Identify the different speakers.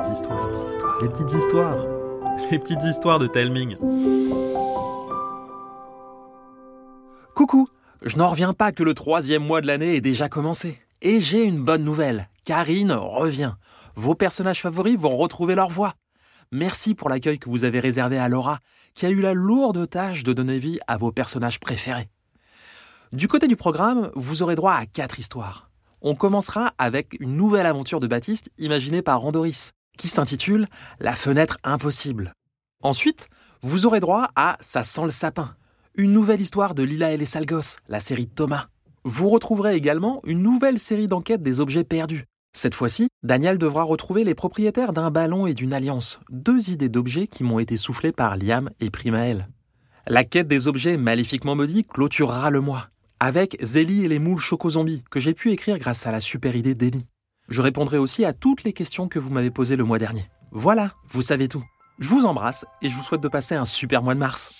Speaker 1: les petites histoires, les petites histoires de Telming. Coucou, je n'en reviens pas que le troisième mois de l'année est déjà commencé. Et j'ai une bonne nouvelle, Karine revient. Vos personnages favoris vont retrouver leur voix. Merci pour l'accueil que vous avez réservé à Laura, qui a eu la lourde tâche de donner vie à vos personnages préférés. Du côté du programme, vous aurez droit à quatre histoires. On commencera avec une nouvelle aventure de Baptiste imaginée par Randoris, qui s'intitule La fenêtre impossible. Ensuite, vous aurez droit à Ça sent le sapin, une nouvelle histoire de Lila et les Salgos, la série Thomas. Vous retrouverez également une nouvelle série d'enquêtes des objets perdus. Cette fois-ci, Daniel devra retrouver les propriétaires d'un ballon et d'une alliance, deux idées d'objets qui m'ont été soufflées par Liam et Primaël. La quête des objets maléfiquement maudits clôturera le mois avec Zélie et les moules choco-zombies que j'ai pu écrire grâce à la super idée d'Eli. Je répondrai aussi à toutes les questions que vous m'avez posées le mois dernier. Voilà, vous savez tout. Je vous embrasse et je vous souhaite de passer un super mois de mars.